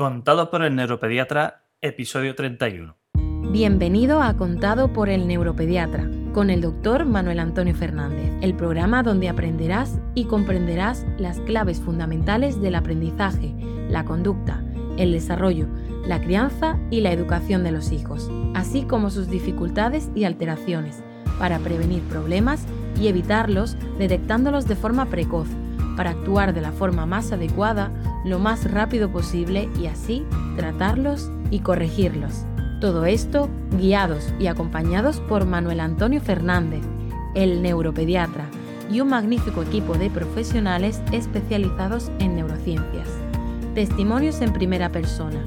Contado por el neuropediatra, episodio 31. Bienvenido a Contado por el neuropediatra, con el doctor Manuel Antonio Fernández, el programa donde aprenderás y comprenderás las claves fundamentales del aprendizaje, la conducta, el desarrollo, la crianza y la educación de los hijos, así como sus dificultades y alteraciones, para prevenir problemas y evitarlos detectándolos de forma precoz para actuar de la forma más adecuada lo más rápido posible y así tratarlos y corregirlos. Todo esto guiados y acompañados por Manuel Antonio Fernández, el neuropediatra, y un magnífico equipo de profesionales especializados en neurociencias. Testimonios en primera persona,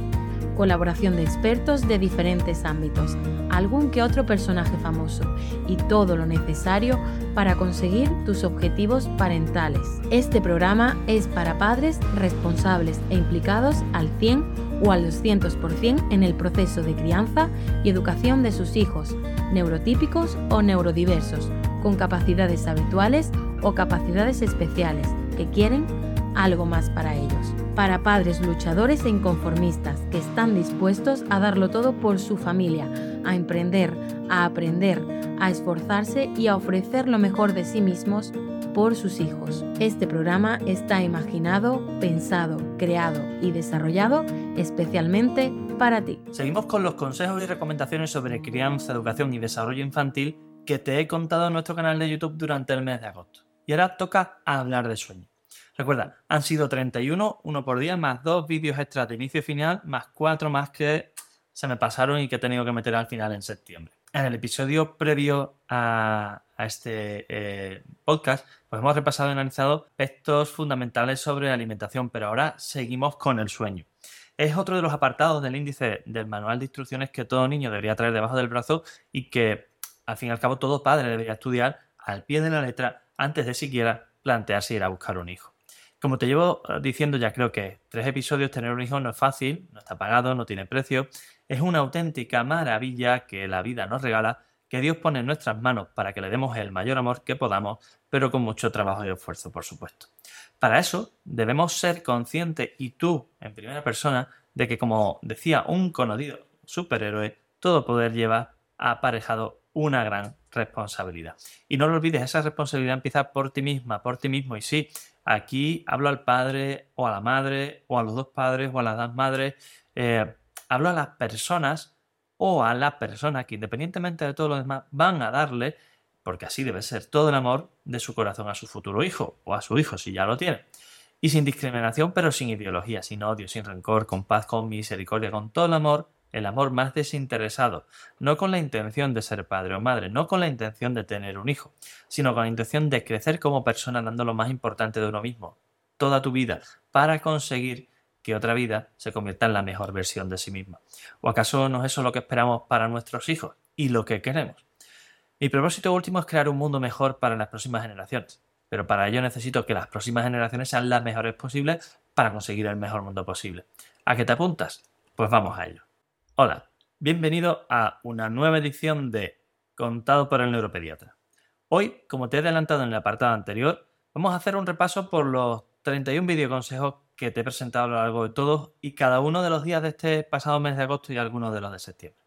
colaboración de expertos de diferentes ámbitos, algún que otro personaje famoso y todo lo necesario para conseguir tus objetivos parentales. Este programa es para padres responsables e implicados al 100 o al 200% en el proceso de crianza y educación de sus hijos, neurotípicos o neurodiversos, con capacidades habituales o capacidades especiales que quieren algo más para ellos. Para padres luchadores e inconformistas que están dispuestos a darlo todo por su familia, a emprender, a aprender, a esforzarse y a ofrecer lo mejor de sí mismos por sus hijos. Este programa está imaginado, pensado, creado y desarrollado especialmente para ti. Seguimos con los consejos y recomendaciones sobre crianza, educación y desarrollo infantil que te he contado en nuestro canal de YouTube durante el mes de agosto. Y ahora toca hablar de sueño. Recuerda, han sido 31, uno por día, más dos vídeos extras de inicio y final, más cuatro más que se me pasaron y que he tenido que meter al final en septiembre. En el episodio previo a, este eh, podcast, pues hemos repasado y analizado aspectos fundamentales sobre alimentación, pero ahora seguimos con el sueño. Es otro de los apartados del índice del manual de instrucciones que todo niño debería traer debajo del brazo y que, al fin y al cabo, todo padre debería estudiar al pie de la letra antes de siquiera plantearse ir a buscar un hijo. Como te llevo eh, diciendo ya creo que tres episodios, tener un hijo no es fácil, no está pagado, no tiene precio. Es una auténtica maravilla que la vida nos regala, que Dios pone en nuestras manos para que le demos el mayor amor que podamos, pero con mucho trabajo y esfuerzo, por supuesto. Para eso debemos ser conscientes, y tú en primera persona, de que como decía un conocido superhéroe, todo poder lleva aparejado una gran responsabilidad. Y no lo olvides, esa responsabilidad empieza por ti misma, por ti mismo. Y sí, Aquí hablo al padre o a la madre o a los dos padres o a las dos madres. Eh, hablo a las personas o a la persona que independientemente de todo lo demás van a darle, porque así debe ser todo el amor de su corazón a su futuro hijo o a su hijo si ya lo tiene. Y sin discriminación, pero sin ideología, sin odio, sin rencor, con paz, con misericordia, con todo el amor el amor más desinteresado, no con la intención de ser padre o madre, no con la intención de tener un hijo, sino con la intención de crecer como persona dando lo más importante de uno mismo, toda tu vida, para conseguir que otra vida se convierta en la mejor versión de sí misma. ¿O acaso no es eso lo que esperamos para nuestros hijos y lo que queremos? Mi propósito último es crear un mundo mejor para las próximas generaciones, pero para ello necesito que las próximas generaciones sean las mejores posibles para conseguir el mejor mundo posible. ¿A qué te apuntas? Pues vamos a ello. Hola, bienvenido a una nueva edición de Contado por el Neuropediatra. Hoy, como te he adelantado en el apartado anterior, vamos a hacer un repaso por los 31 videoconsejos que te he presentado a lo largo de todos y cada uno de los días de este pasado mes de agosto y algunos de los de septiembre.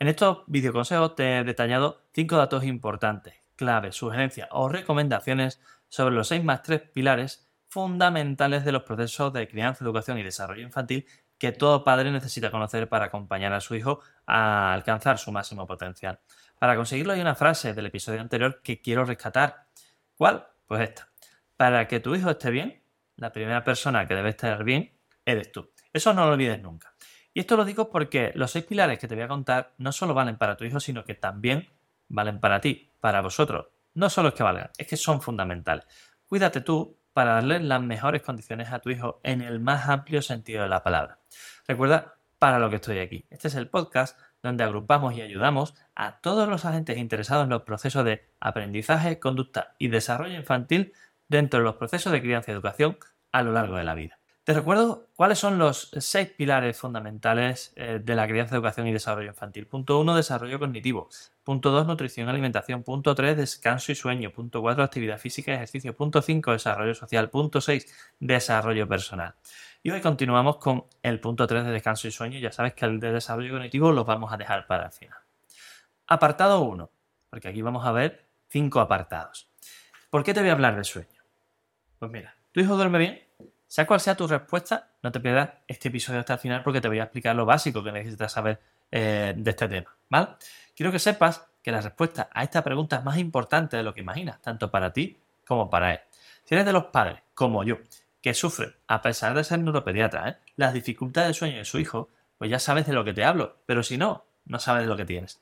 En estos videoconsejos te he detallado 5 datos importantes, claves, sugerencias o recomendaciones sobre los 6 más 3 pilares fundamentales de los procesos de crianza, educación y desarrollo infantil que todo padre necesita conocer para acompañar a su hijo a alcanzar su máximo potencial. Para conseguirlo hay una frase del episodio anterior que quiero rescatar. ¿Cuál? Pues esta. Para que tu hijo esté bien, la primera persona que debe estar bien eres tú. Eso no lo olvides nunca. Y esto lo digo porque los seis pilares que te voy a contar no solo valen para tu hijo, sino que también valen para ti, para vosotros. No solo es que valgan, es que son fundamentales. Cuídate tú para darle las mejores condiciones a tu hijo en el más amplio sentido de la palabra. Recuerda para lo que estoy aquí. Este es el podcast donde agrupamos y ayudamos a todos los agentes interesados en los procesos de aprendizaje, conducta y desarrollo infantil dentro de los procesos de crianza y educación a lo largo de la vida. Te recuerdo cuáles son los seis pilares fundamentales eh, de la crianza, educación y desarrollo infantil. Punto 1, desarrollo cognitivo. Punto 2, nutrición y alimentación. Punto 3, descanso y sueño. Punto 4, actividad física y ejercicio. Punto 5, desarrollo social. Punto 6, desarrollo personal. Y hoy continuamos con el punto 3 de descanso y sueño. Ya sabes que el de desarrollo cognitivo los vamos a dejar para el final. Apartado 1, porque aquí vamos a ver cinco apartados. ¿Por qué te voy a hablar del sueño? Pues mira, ¿tu hijo duerme bien? Sea cual sea tu respuesta, no te pierdas este episodio hasta el final porque te voy a explicar lo básico que necesitas saber eh, de este tema, ¿vale? Quiero que sepas que la respuesta a esta pregunta es más importante de lo que imaginas, tanto para ti como para él. Si eres de los padres, como yo, que sufren, a pesar de ser neuropediatra, ¿eh? las dificultades de sueño de su hijo, pues ya sabes de lo que te hablo, pero si no, no sabes de lo que tienes.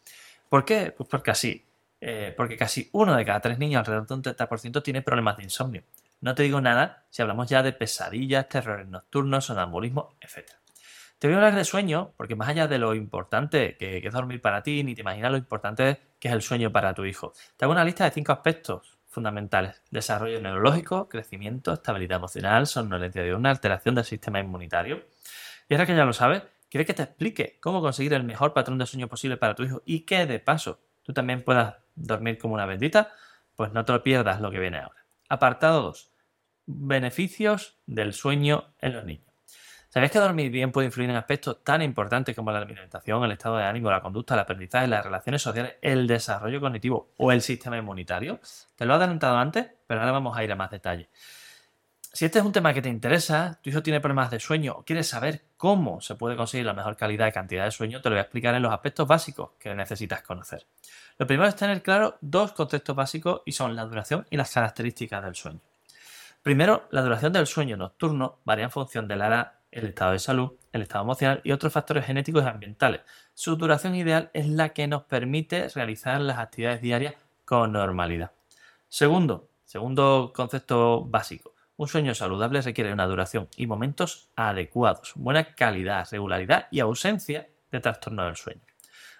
¿Por qué? Pues porque así, eh, porque casi uno de cada tres niños, alrededor de un 30%, tiene problemas de insomnio. No te digo nada si hablamos ya de pesadillas, terrores nocturnos, sonambulismo, etc. Te voy a hablar de sueño, porque más allá de lo importante que, es dormir para ti, ni te imaginas lo importante que es el sueño para tu hijo. Te hago una lista de cinco aspectos fundamentales. Desarrollo neurológico, crecimiento, estabilidad emocional, somnolencia una alteración del sistema inmunitario. Y ahora que ya lo sabes, quiero que te explique cómo conseguir el mejor patrón de sueño posible para tu hijo y que de paso tú también puedas dormir como una bendita, pues no te lo pierdas lo que viene ahora. Apartado 2 beneficios del sueño en los niños. ¿Sabéis que dormir bien puede influir en aspectos tan importantes como la alimentación, el estado de ánimo, la conducta, el aprendizaje, las relaciones sociales, el desarrollo cognitivo o el sistema inmunitario? Te lo he adelantado antes, pero ahora vamos a ir a más detalle. Si este es un tema que te interesa, tu hijo tiene problemas de sueño o quieres saber cómo se puede conseguir la mejor calidad y cantidad de sueño, te lo voy a explicar en los aspectos básicos que necesitas conocer. Lo primero es tener claro dos conceptos básicos y son la duración y las características del sueño. Primero, la duración del sueño nocturno varía en función de la edad, el estado de salud, el estado emocional y otros factores genéticos y ambientales. Su duración ideal es la que nos permite realizar las actividades diarias con normalidad. Segundo, segundo concepto básico, un sueño saludable requiere una duración y momentos adecuados, buena calidad, regularidad y ausencia de trastorno del sueño.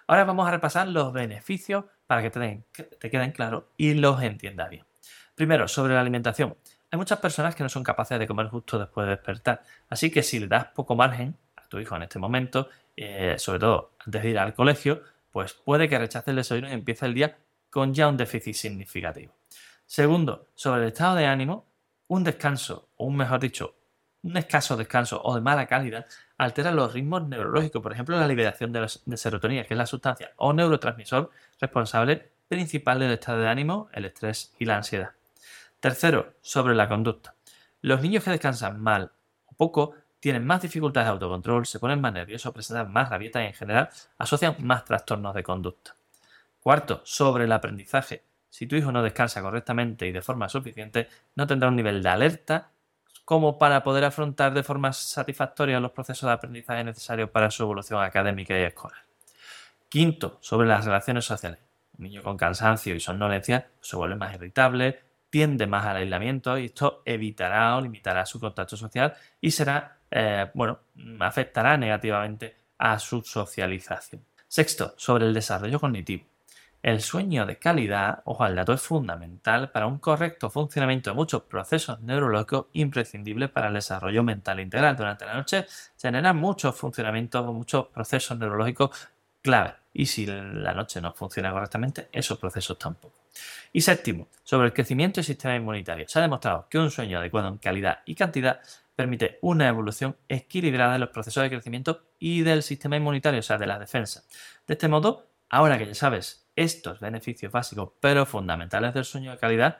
Ahora vamos a repasar los beneficios para que te, queden claros y los entiendas bien. Primero, sobre la alimentación. Hay muchas personas que no son capaces de comer justo después de despertar, así que si le das poco margen a tu hijo en este momento, eh, sobre todo antes de ir al colegio, pues puede que rechace el desayuno y empiece el día con ya un déficit significativo. Segundo, sobre el estado de ánimo, un descanso, o un mejor dicho, un escaso descanso o de mala calidad altera los ritmos neurológicos, por ejemplo, la liberación de, de, serotonina, que es la sustancia o neurotransmisor responsable principal del estado de ánimo, el estrés y la ansiedad. Tercero, sobre la conducta. Los niños que descansan mal o poco tienen más dificultades de autocontrol, se ponen más nerviosos, presentan más rabieta y en general asocian más trastornos de conducta. Cuarto, sobre el aprendizaje. Si tu hijo no descansa correctamente y de forma suficiente, no tendrá un nivel de alerta como para poder afrontar de forma satisfactoria los procesos de aprendizaje necesarios para su evolución académica y escolar. Quinto, sobre las relaciones sociales. Un niño con cansancio y somnolencia se vuelve más irritable, tiende más al aislamiento y esto evitará o limitará su contacto social y será, eh, bueno, afectará negativamente a su socialización. Sexto, sobre el desarrollo cognitivo. El sueño de calidad, ojo al dato, es fundamental para un correcto funcionamiento de muchos procesos neurológicos imprescindibles para el desarrollo mental integral. Durante la noche se generan muchos funcionamientos, muchos procesos neurológicos clave. Y si la noche no funciona correctamente, esos procesos tampoco. Y séptimo, sobre el crecimiento del sistema inmunitario. Se ha demostrado que un sueño adecuado en calidad y cantidad permite una evolución equilibrada de los procesos de crecimiento y del sistema inmunitario, o sea, de la defensa. De este modo, ahora que ya sabes estos beneficios básicos pero fundamentales del sueño de calidad,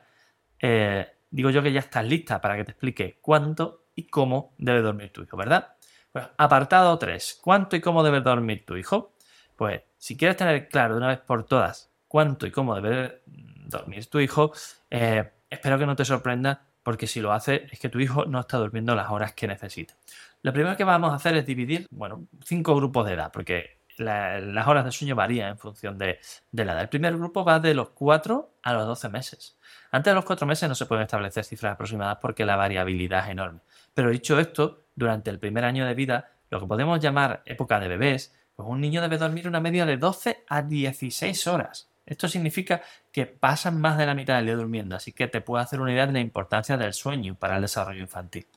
eh, digo yo que ya estás lista para que te explique cuánto y cómo debe dormir tu hijo, ¿verdad? Pues apartado 3. ¿Cuánto y cómo debe dormir tu hijo? Pues si quieres tener claro de una vez por todas cuánto y cómo debe dormir tu hijo, eh, espero que no te sorprenda porque si lo hace es que tu hijo no está durmiendo las horas que necesita. Lo primero que vamos a hacer es dividir, bueno, cinco grupos de edad, porque las horas de sueño varían en función de, la edad. El primer grupo va de los 4 a los 12 meses. Antes de los 4 meses no se pueden establecer cifras aproximadas porque la variabilidad es enorme. Pero dicho esto, durante el primer año de vida, lo que podemos llamar época de bebés, pues un niño debe dormir una media de 12 a 16 horas. Esto significa que pasan más de la mitad del día durmiendo, así que te puedo hacer una idea de la importancia del sueño para el desarrollo infantil.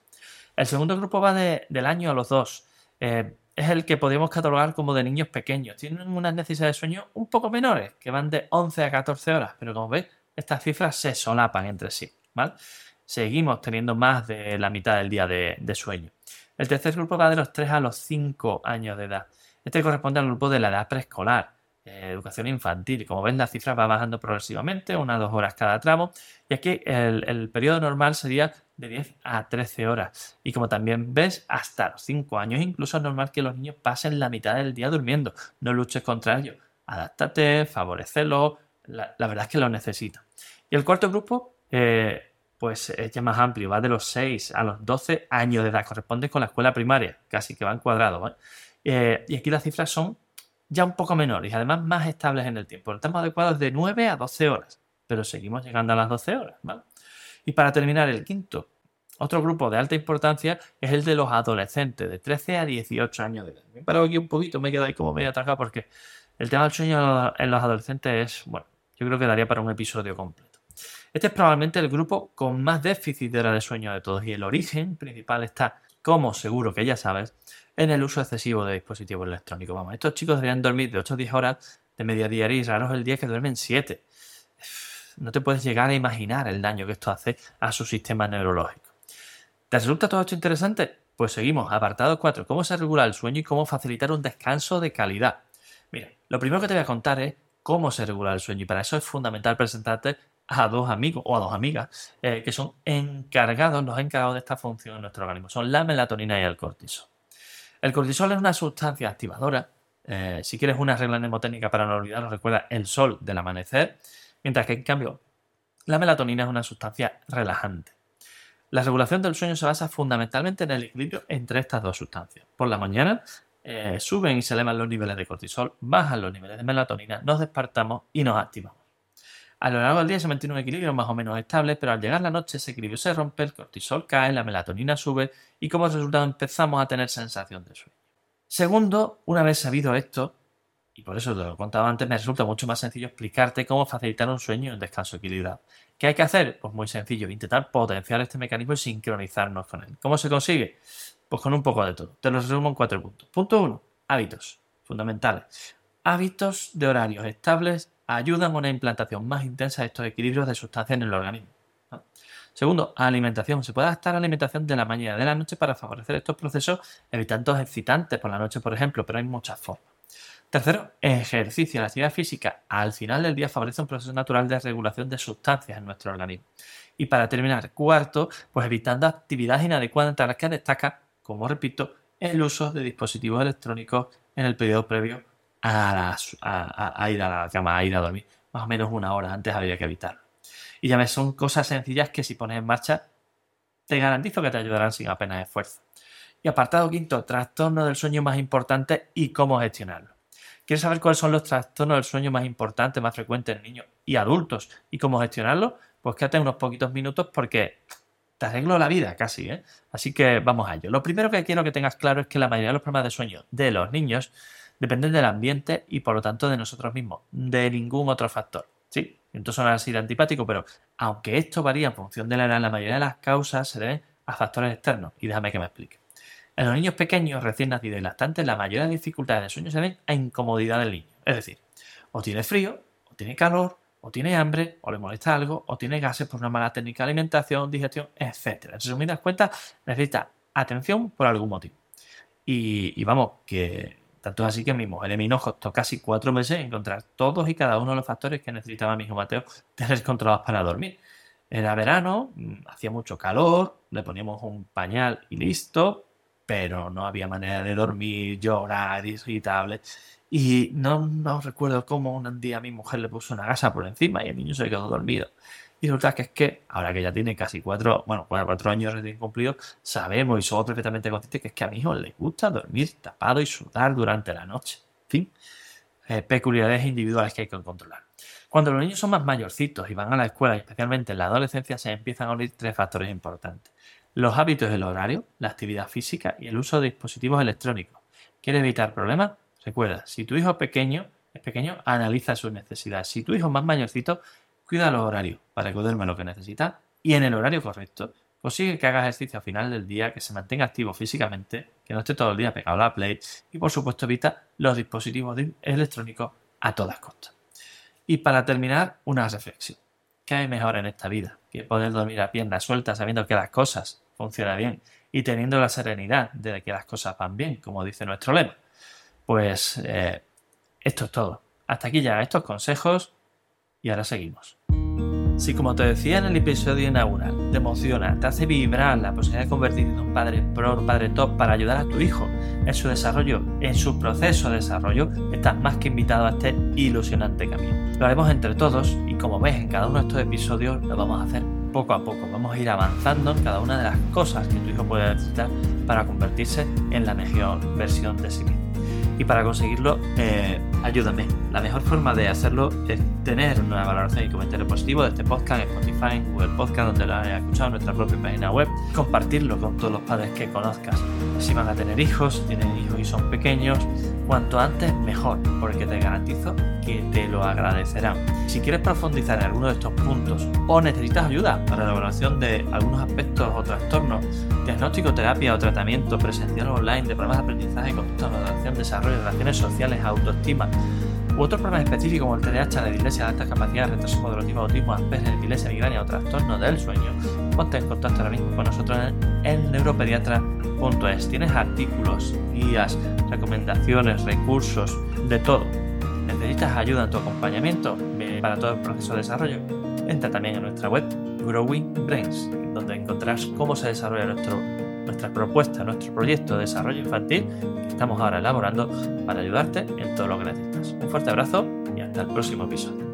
El segundo grupo va del año a los dos. Eh, es el que podemos catalogar como de niños pequeños. Tienen unas necesidades de sueño un poco menores, que van de 11 a 14 horas, pero como veis, estas cifras se solapan entre sí. Seguimos teniendo más de la mitad del día de, sueño. El tercer grupo va de los 3 a los 5 años de edad. Este corresponde al grupo de la edad preescolar, educación infantil. Como ven, la cifra va bajando progresivamente, unas dos horas cada tramo. Y aquí el, periodo normal sería de 10 a 13 horas. Y como también ves, hasta los 5 años incluso es normal que los niños pasen la mitad del día durmiendo. No luches contra ello. Adáptate, favorecelo. La, la verdad es que lo necesitan. Y el cuarto grupo, eh, pues es ya más amplio, va de los 6 a los 12 años de edad, corresponde con la escuela primaria, casi que van cuadrados. Eh, y aquí las cifras son ya un poco menores y además más estables en el tiempo. Estamos adecuados de 9 a 12 horas, pero seguimos llegando a las 12 horas. Y para terminar, el quinto, otro grupo de alta importancia es el de los adolescentes, de 13 a 18 años de edad. Me paro aquí un poquito, me quedo ahí como medio atracado porque el tema del sueño en los adolescentes es, bueno, yo creo que daría para un episodio completo. Este es probablemente el grupo con más déficit de hora de sueño de todos y el origen principal está, como seguro que ya sabes, en el uso excesivo de dispositivos electrónicos. Vamos, estos chicos deberían dormir de 8 a 10 horas de media diaria y raros el día que duermen 7. No te puedes llegar a imaginar el daño que esto hace a su sistema neurológico. ¿Te resulta todo esto interesante? Pues seguimos, apartado 4, cómo se regula el sueño y cómo facilitar un descanso de calidad. Mira, lo primero que te voy a contar es cómo se regula el sueño y para eso es fundamental presentarte a dos amigos o a dos amigas eh, que son encargados, los encargados de esta función en nuestro organismo. Son la melatonina y el cortisol. El cortisol es una sustancia activadora. Eh, si quieres una regla mnemotécnica para no olvidarlo, recuerda el sol del amanecer. Mientras que, en cambio, la melatonina es una sustancia relajante. La regulación del sueño se basa fundamentalmente en el equilibrio entre estas dos sustancias. Por la mañana eh, suben y se elevan los niveles de cortisol, bajan los niveles de melatonina, nos despertamos y nos activamos. A lo largo del día se mantiene un equilibrio más o menos estable, pero al llegar la noche ese equilibrio se rompe, el cortisol cae, la melatonina sube y como resultado empezamos a tener sensación de sueño. Segundo, una vez sabido esto, y por eso te lo he contado antes, me resulta mucho más sencillo explicarte cómo facilitar un sueño y un descanso equilibrado. ¿Qué hay que hacer? Pues muy sencillo, intentar potenciar este mecanismo y sincronizarnos con él. ¿Cómo se consigue? Pues con un poco de todo. Te lo resumo en cuatro puntos. Punto uno, hábitos fundamentales. Hábitos de horarios estables ayudan a una implantación más intensa de estos equilibrios de sustancias en el organismo. Segundo, alimentación. Se puede adaptar a la alimentación de la mañana y de la noche para favorecer estos procesos, evitando excitantes por la noche, por ejemplo, pero hay muchas formas. Tercero, ejercicio. La actividad física al final del día favorece un proceso natural de regulación de sustancias en nuestro organismo. Y para terminar, cuarto, pues evitando actividades inadecuadas entre las que destaca, como repito, el uso de dispositivos electrónicos en el periodo previo a, ir a la cama, a ir a dormir. Más o menos una hora antes habría que evitarlo. Y ya ves, son cosas sencillas que si pones en marcha, te garantizo que te ayudarán sin apenas esfuerzo. Y apartado quinto, trastorno del sueño más importante y cómo gestionarlo. ¿Quieres saber cuáles son los trastornos del sueño más importantes, más frecuentes en niños y adultos y cómo gestionarlo? Pues quédate unos poquitos minutos porque te arreglo la vida casi, ¿eh? Así que vamos a ello. Lo primero que quiero que tengas claro es que la mayoría de los problemas de sueño de los niños dependen del ambiente y por lo tanto de nosotros mismos, de ningún otro factor. Sí, entonces suena así de antipático, pero aunque esto varía en función de la edad, la mayoría de las causas se deben a factores externos. Y déjame que me explique. En los niños pequeños, recién nacidos y lactantes, la mayoría de dificultades de sueño se deben a incomodidad del niño. Es decir, o tiene frío, o tiene calor, o tiene hambre, o le molesta algo, o tiene gases por una mala técnica de alimentación, digestión, etc. En resumidas cuentas, necesita atención por algún motivo. Y vamos, que tanto así que mi mujer y mi nos costó casi cuatro meses encontrar todos y cada uno de los factores que necesitaba mi hijo Mateo tener controlados para dormir. Era verano, mm, hacía mucho calor, le poníamos un pañal y listo, pero no había manera de dormir, llorar, irritable. Y no, no recuerdo cómo un día mi mujer le puso una gasa por encima y el niño se quedó dormido. Y resulta que es que, ahora que ya tiene casi cuatro, bueno, cuatro años recién cumplidos, sabemos y somos perfectamente conscientes que es que a mi hijo le gusta dormir tapado y sudar durante la noche. En fin, eh, peculiaridades individuales que hay que controlar. Cuando los niños son más mayorcitos y van a la escuela, especialmente en la adolescencia, se empiezan a unir tres factores importantes. Los hábitos del horario, la actividad física y el uso de dispositivos electrónicos. ¿Quieres evitar problemas? Recuerda, si tu hijo pequeño es pequeño, analiza sus necesidades. Si tu hijo es más mayorcito, Cuida los horarios para que duerma lo que necesita y en el horario correcto. Consigue que haga ejercicio al final del día, que se mantenga activo físicamente, que no esté todo el día pegado a la Play y por supuesto evita los dispositivos electrónicos a todas costas. Y para terminar, una reflexión. ¿Qué hay mejor en esta vida que poder dormir a piernas sueltas sabiendo que las cosas funcionan bien y teniendo la serenidad de que las cosas van bien, como dice nuestro lema. Pues eh, esto es todo. Hasta aquí ya estos consejos y ahora seguimos. Si como te decía en el episodio inaugural, te emociona, te hace vibrar la posibilidad de convertirte en un padre pro, un padre top para ayudar a tu hijo en su desarrollo, en su proceso de desarrollo, estás más que invitado a este ilusionante camino. Lo haremos entre todos y como ves en cada uno de estos episodios lo vamos a hacer poco a poco. Vamos a ir avanzando en cada una de las cosas que tu hijo puede necesitar para convertirse en la mejor versión de sí mismo. Y para conseguirlo, eh, ayúdame. La mejor forma de hacerlo es tener una valoración y comentario positivo de este podcast en Spotify, en Google Podcast, donde lo hayas escuchado en nuestra propia página web. Compartirlo con todos los padres que conozcas. Si van a tener hijos, tienen hijos y son pequeños, cuanto antes mejor, porque te garantizo que te lo agradecerán. Si quieres profundizar en alguno de estos puntos o necesitas ayuda para la evaluación de algunos aspectos o trastornos, diagnóstico, terapia o tratamiento presencial online de problemas de aprendizaje, conducta, moderación, desarrollo, relaciones sociales, autoestima, u otros problemas específicos como el TDAH, la dislexia de alta capacidad, retraso moderativo, autismo, Asperger, epilepsia, migraña o trastorno del sueño, ponte en contacto ahora mismo con nosotros en neuropediatra.es. Tienes artículos, guías, recomendaciones, recursos, de todo. ¿Necesitas ayuda en tu acompañamiento para todo el proceso de desarrollo? Entra también en nuestra web Growing Brains, donde encontrarás cómo se desarrolla nuestro, nuestra propuesta, nuestro proyecto de desarrollo infantil que estamos ahora elaborando para ayudarte en todo lo que necesitas. Un fuerte abrazo y hasta el próximo episodio.